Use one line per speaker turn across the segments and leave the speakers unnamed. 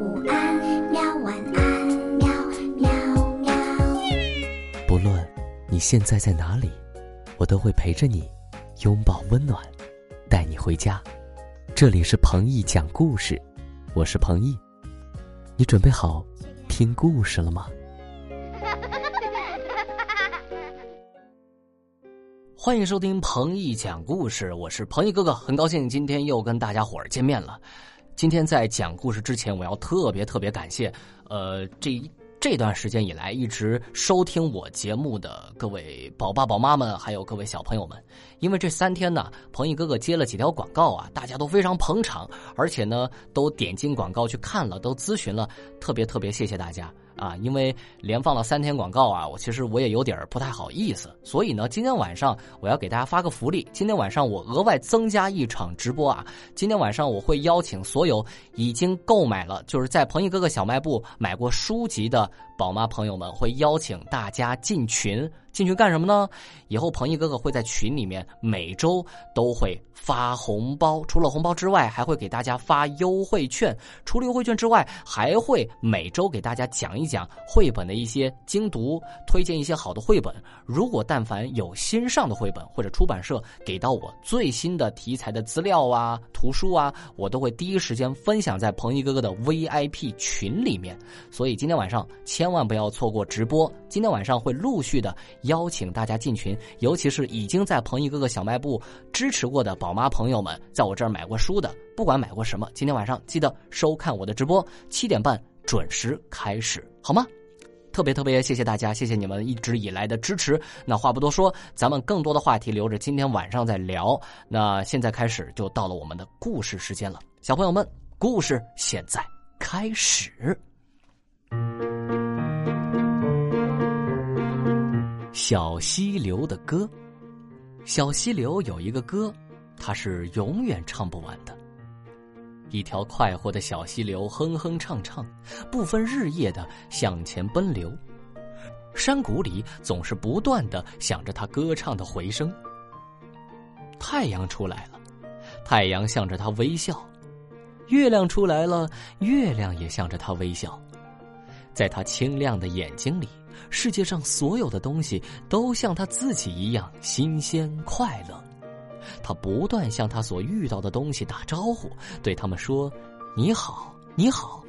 午安，喵晚安，喵喵喵。
不论你现在在哪里，我都会陪着你，拥抱温暖，带你回家。这里是彭毅讲故事，我是彭毅，你准备好听故事了吗？欢迎收听彭毅讲故事，我是彭毅哥哥，很高兴今天又跟大家伙儿见面了。今天在讲故事之前，我要特别特别感谢，呃，这这段时间以来一直收听我节目的各位宝爸宝妈们，还有各位小朋友们。因为这三天呢，彭毅哥哥接了几条广告啊，大家都非常捧场，而且呢，都点进广告去看了，都咨询了，特别特别谢谢大家。啊，因为连放了三天广告啊，我其实我也有点不太好意思，所以呢，今天晚上我要给大家发个福利。今天晚上我额外增加一场直播啊，今天晚上我会邀请所有已经购买了，就是在彭毅哥哥小卖部买过书籍的宝妈朋友们，会邀请大家进群。进去干什么呢？以后鹏毅哥哥会在群里面每周都会发红包，除了红包之外，还会给大家发优惠券。除了优惠券之外，还会每周给大家讲一讲绘本的一些精读，推荐一些好的绘本。如果但凡有新上的绘本或者出版社给到我最新的题材的资料啊、图书啊，我都会第一时间分享在鹏毅哥哥的 VIP 群里面。所以今天晚上千千万不要错过直播。今天晚上会陆续的。邀请大家进群，尤其是已经在彭毅哥哥小卖部支持过的宝妈朋友们，在我这儿买过书的，不管买过什么，今天晚上记得收看我的直播，七点半准时开始，好吗？特别特别谢谢大家，谢谢你们一直以来的支持。那话不多说，咱们更多的话题留着今天晚上再聊。那现在开始就到了我们的故事时间了，小朋友们，故事现在开始。小溪流的歌，小溪流有一个歌，它是永远唱不完的。一条快活的小溪流，哼哼唱唱，不分日夜的向前奔流。山谷里总是不断的响着它歌唱的回声。太阳出来了，太阳向着它微笑；月亮出来了，月亮也向着它微笑。在它清亮的眼睛里。世界上所有的东西都像他自己一样新鲜快乐，他不断向他所遇到的东西打招呼，对他们说：“你好，你好。”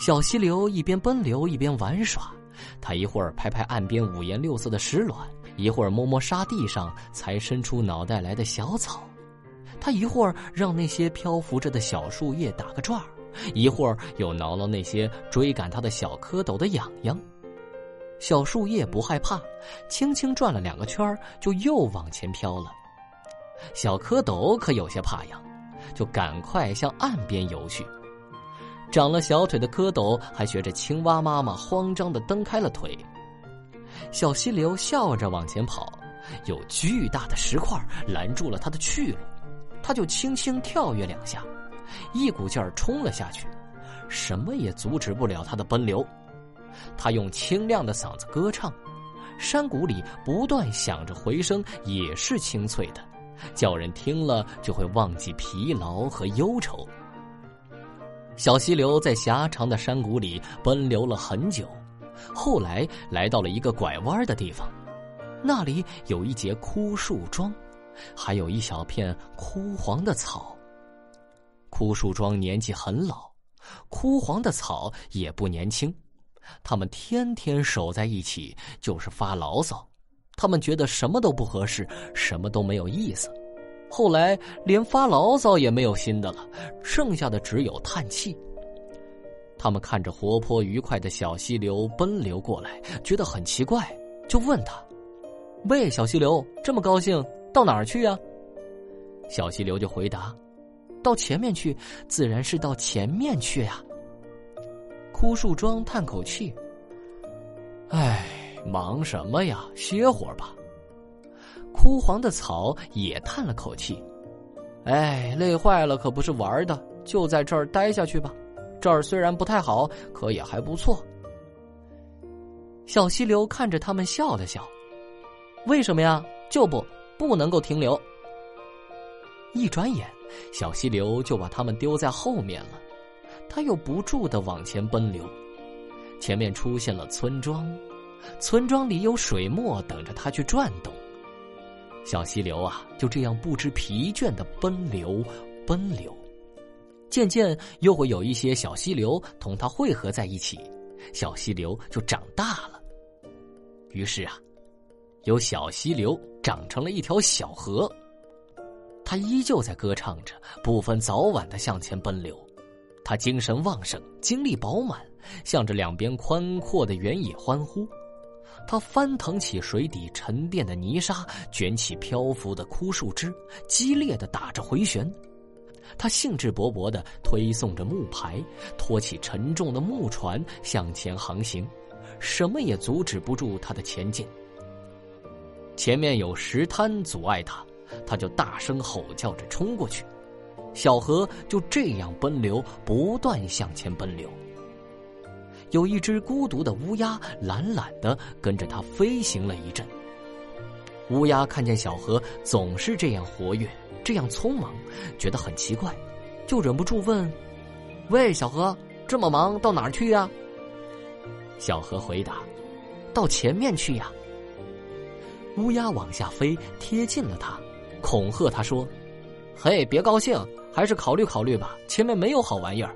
小溪流一边奔流一边玩耍，他一会儿拍拍岸边五颜六色的石卵，一会儿摸摸沙地上才伸出脑袋来的小草，他一会儿让那些漂浮着的小树叶打个转儿，一会儿又挠挠那些追赶他的小蝌蚪的痒痒。小树叶不害怕，轻轻转了两个圈就又往前飘了。小蝌蚪可有些怕呀，就赶快向岸边游去。长了小腿的蝌蚪还学着青蛙妈妈慌张的蹬开了腿。小溪流笑着往前跑，有巨大的石块拦住了他的去路，他就轻轻跳跃两下，一股劲儿冲了下去，什么也阻止不了他的奔流。他用清亮的嗓子歌唱，山谷里不断响着回声，也是清脆的，叫人听了就会忘记疲劳和忧愁。小溪流在狭长的山谷里奔流了很久，后来来到了一个拐弯的地方，那里有一节枯树桩，还有一小片枯黄的草。枯树桩年纪很老，枯黄的草也不年轻。他们天天守在一起，就是发牢骚。他们觉得什么都不合适，什么都没有意思。后来连发牢骚也没有新的了，剩下的只有叹气。他们看着活泼愉快的小溪流奔流过来，觉得很奇怪，就问他：“喂，小溪流，这么高兴，到哪儿去呀？”小溪流就回答：“到前面去，自然是到前面去呀。”枯树桩叹口气：“唉，忙什么呀？歇会儿吧。”枯黄的草也叹了口气：“唉，累坏了，可不是玩的，就在这儿待下去吧。这儿虽然不太好，可也还不错。”小溪流看着他们笑了笑：“为什么呀？就不不能够停留。”一转眼，小溪流就把他们丢在后面了。他又不住的往前奔流。前面出现了村庄，村庄里有水墨等着他去转动。小溪流啊，就这样不知疲倦的奔流，奔流。渐渐又会有一些小溪流同它汇合在一起，小溪流就长大了。于是啊，有小溪流长成了一条小河。它依旧在歌唱着，不分早晚的向前奔流。他精神旺盛，精力饱满，向着两边宽阔的原野欢呼。他翻腾起水底沉淀的泥沙，卷起漂浮的枯树枝，激烈的打着回旋。他兴致勃勃的推送着木排，拖起沉重的木船向前航行，什么也阻止不住他的前进。前面有石滩阻碍他，他就大声吼叫着冲过去。小河就这样奔流，不断向前奔流。有一只孤独的乌鸦懒懒的跟着它飞行了一阵。乌鸦看见小河总是这样活跃。这样匆忙，觉得很奇怪，就忍不住问：“喂，小河，这么忙到哪儿去呀？”小河回答：“到前面去呀。”乌鸦往下飞，贴近了他，恐吓他说：“嘿，别高兴，还是考虑考虑吧，前面没有好玩意儿。”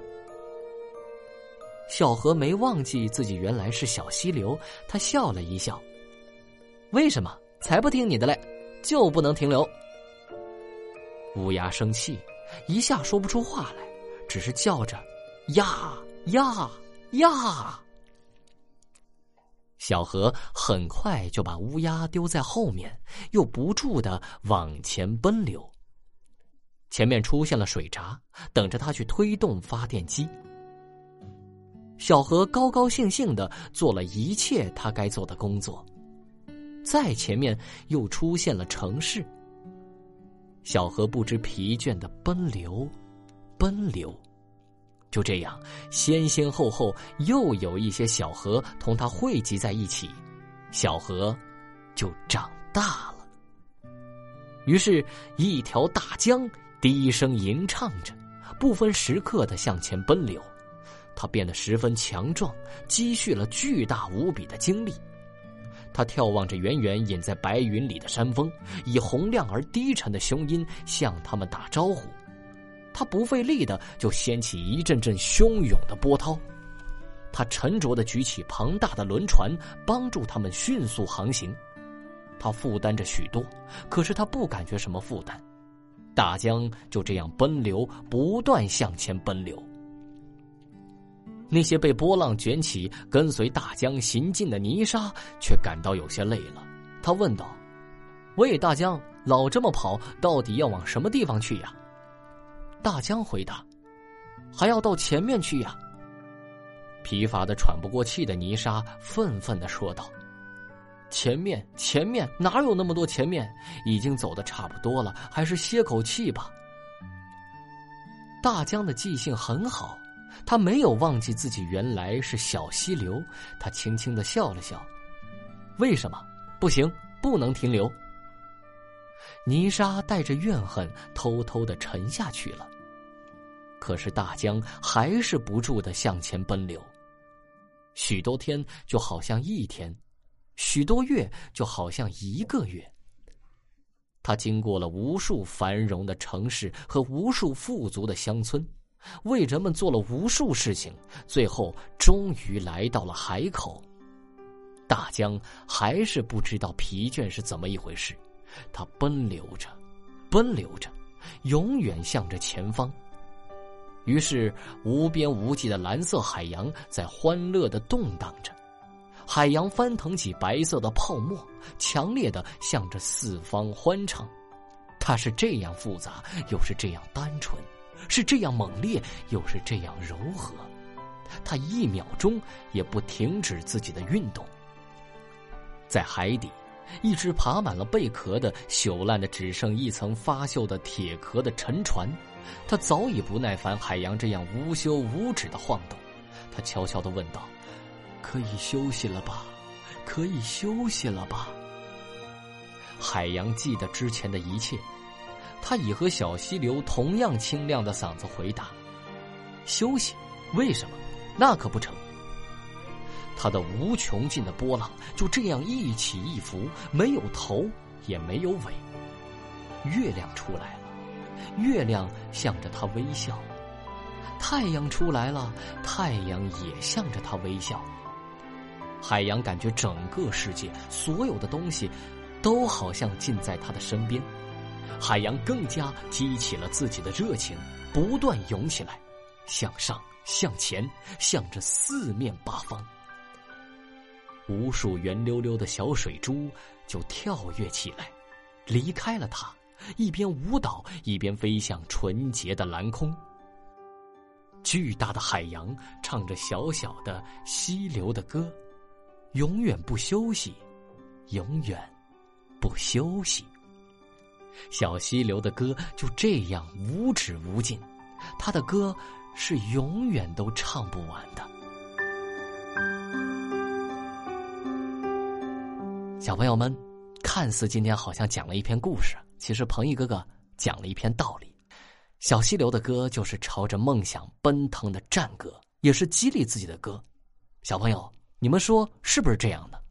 小河没忘记自己原来是小溪流，他笑了一笑：“为什么？才不听你的嘞，就不能停留。”乌鸦生气，一下说不出话来，只是叫着“呀呀呀”。小河很快就把乌鸦丢在后面，又不住的往前奔流。前面出现了水闸，等着他去推动发电机。小河高高兴兴的做了一切他该做的工作。再前面又出现了城市。小河不知疲倦的奔流，奔流，就这样，先先后后又有一些小河同它汇集在一起，小河就长大了。于是，一条大江低声吟唱着，不分时刻的向前奔流，他变得十分强壮，积蓄了巨大无比的精力。他眺望着远远隐在白云里的山峰，以洪亮而低沉的胸音向他们打招呼。他不费力的就掀起一阵阵汹涌的波涛。他沉着的举起庞大的轮船，帮助他们迅速航行。他负担着许多，可是他不感觉什么负担。大江就这样奔流，不断向前奔流。那些被波浪卷起、跟随大江行进的泥沙，却感到有些累了。他问道：“喂，大江，老这么跑，到底要往什么地方去呀？”大江回答：“还要到前面去呀。”疲乏的喘不过气的泥沙愤愤的说道：“前面，前面，哪有那么多前面？已经走的差不多了，还是歇口气吧。”大江的记性很好。他没有忘记自己原来是小溪流，他轻轻的笑了笑。为什么不行？不能停留。泥沙带着怨恨偷偷的沉下去了。可是大江还是不住的向前奔流。许多天就好像一天，许多月就好像一个月。他经过了无数繁荣的城市和无数富足的乡村。为人们做了无数事情，最后终于来到了海口。大江还是不知道疲倦是怎么一回事，他奔流着，奔流着，永远向着前方。于是，无边无际的蓝色海洋在欢乐的动荡着，海洋翻腾起白色的泡沫，强烈的向着四方欢唱。它是这样复杂，又是这样单纯。是这样猛烈，又是这样柔和，他一秒钟也不停止自己的运动。在海底，一只爬满了贝壳的朽烂的只剩一层发锈的铁壳的沉船，它早已不耐烦海洋这样无休无止的晃动。他悄悄的问道：“可以休息了吧？可以休息了吧？”海洋记得之前的一切。他以和小溪流同样清亮的嗓子回答：“休息，为什么？那可不成。它的无穷尽的波浪就这样一起一伏，没有头也没有尾。月亮出来了，月亮向着它微笑；太阳出来了，太阳也向着它微笑。海洋感觉整个世界所有的东西，都好像近在他的身边。海洋更加激起了自己的热情，不断涌起来，向上、向前，向着四面八方。无数圆溜溜的小水珠就跳跃起来，离开了它，一边舞蹈一边飞向纯洁的蓝空。巨大的海洋唱着小小的溪流的歌，永远不休息，永远不休息。小溪流的歌就这样无止无尽，他的歌是永远都唱不完的。小朋友们，看似今天好像讲了一篇故事，其实彭毅哥哥讲了一篇道理。小溪流的歌就是朝着梦想奔腾的战歌，也是激励自己的歌。小朋友，你们说是不是这样的？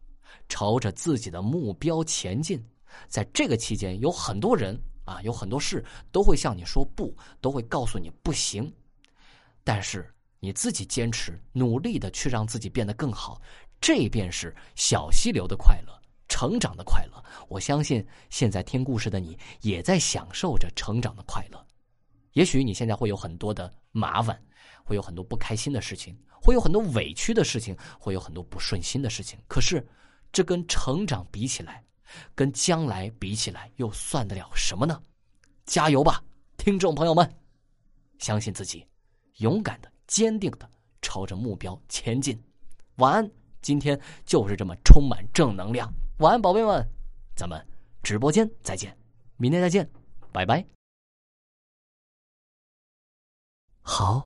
朝着自己的目标前进。在这个期间，有很多人啊，有很多事都会向你说不，都会告诉你不行。但是你自己坚持，努力的去让自己变得更好，这便是小溪流的快乐，成长的快乐。我相信现在听故事的你也在享受着成长的快乐。也许你现在会有很多的麻烦，会有很多不开心的事情，会有很多委屈的事情，会有很多不顺心的事情。可是，这跟成长比起来，跟将来比起来，又算得了什么呢？加油吧，听众朋友们！相信自己，勇敢的、坚定的朝着目标前进。晚安，今天就是这么充满正能量。晚安，宝贝们，咱们直播间再见，明天再见，拜拜。好，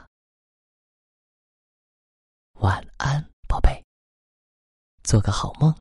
晚安，宝贝，做个好梦。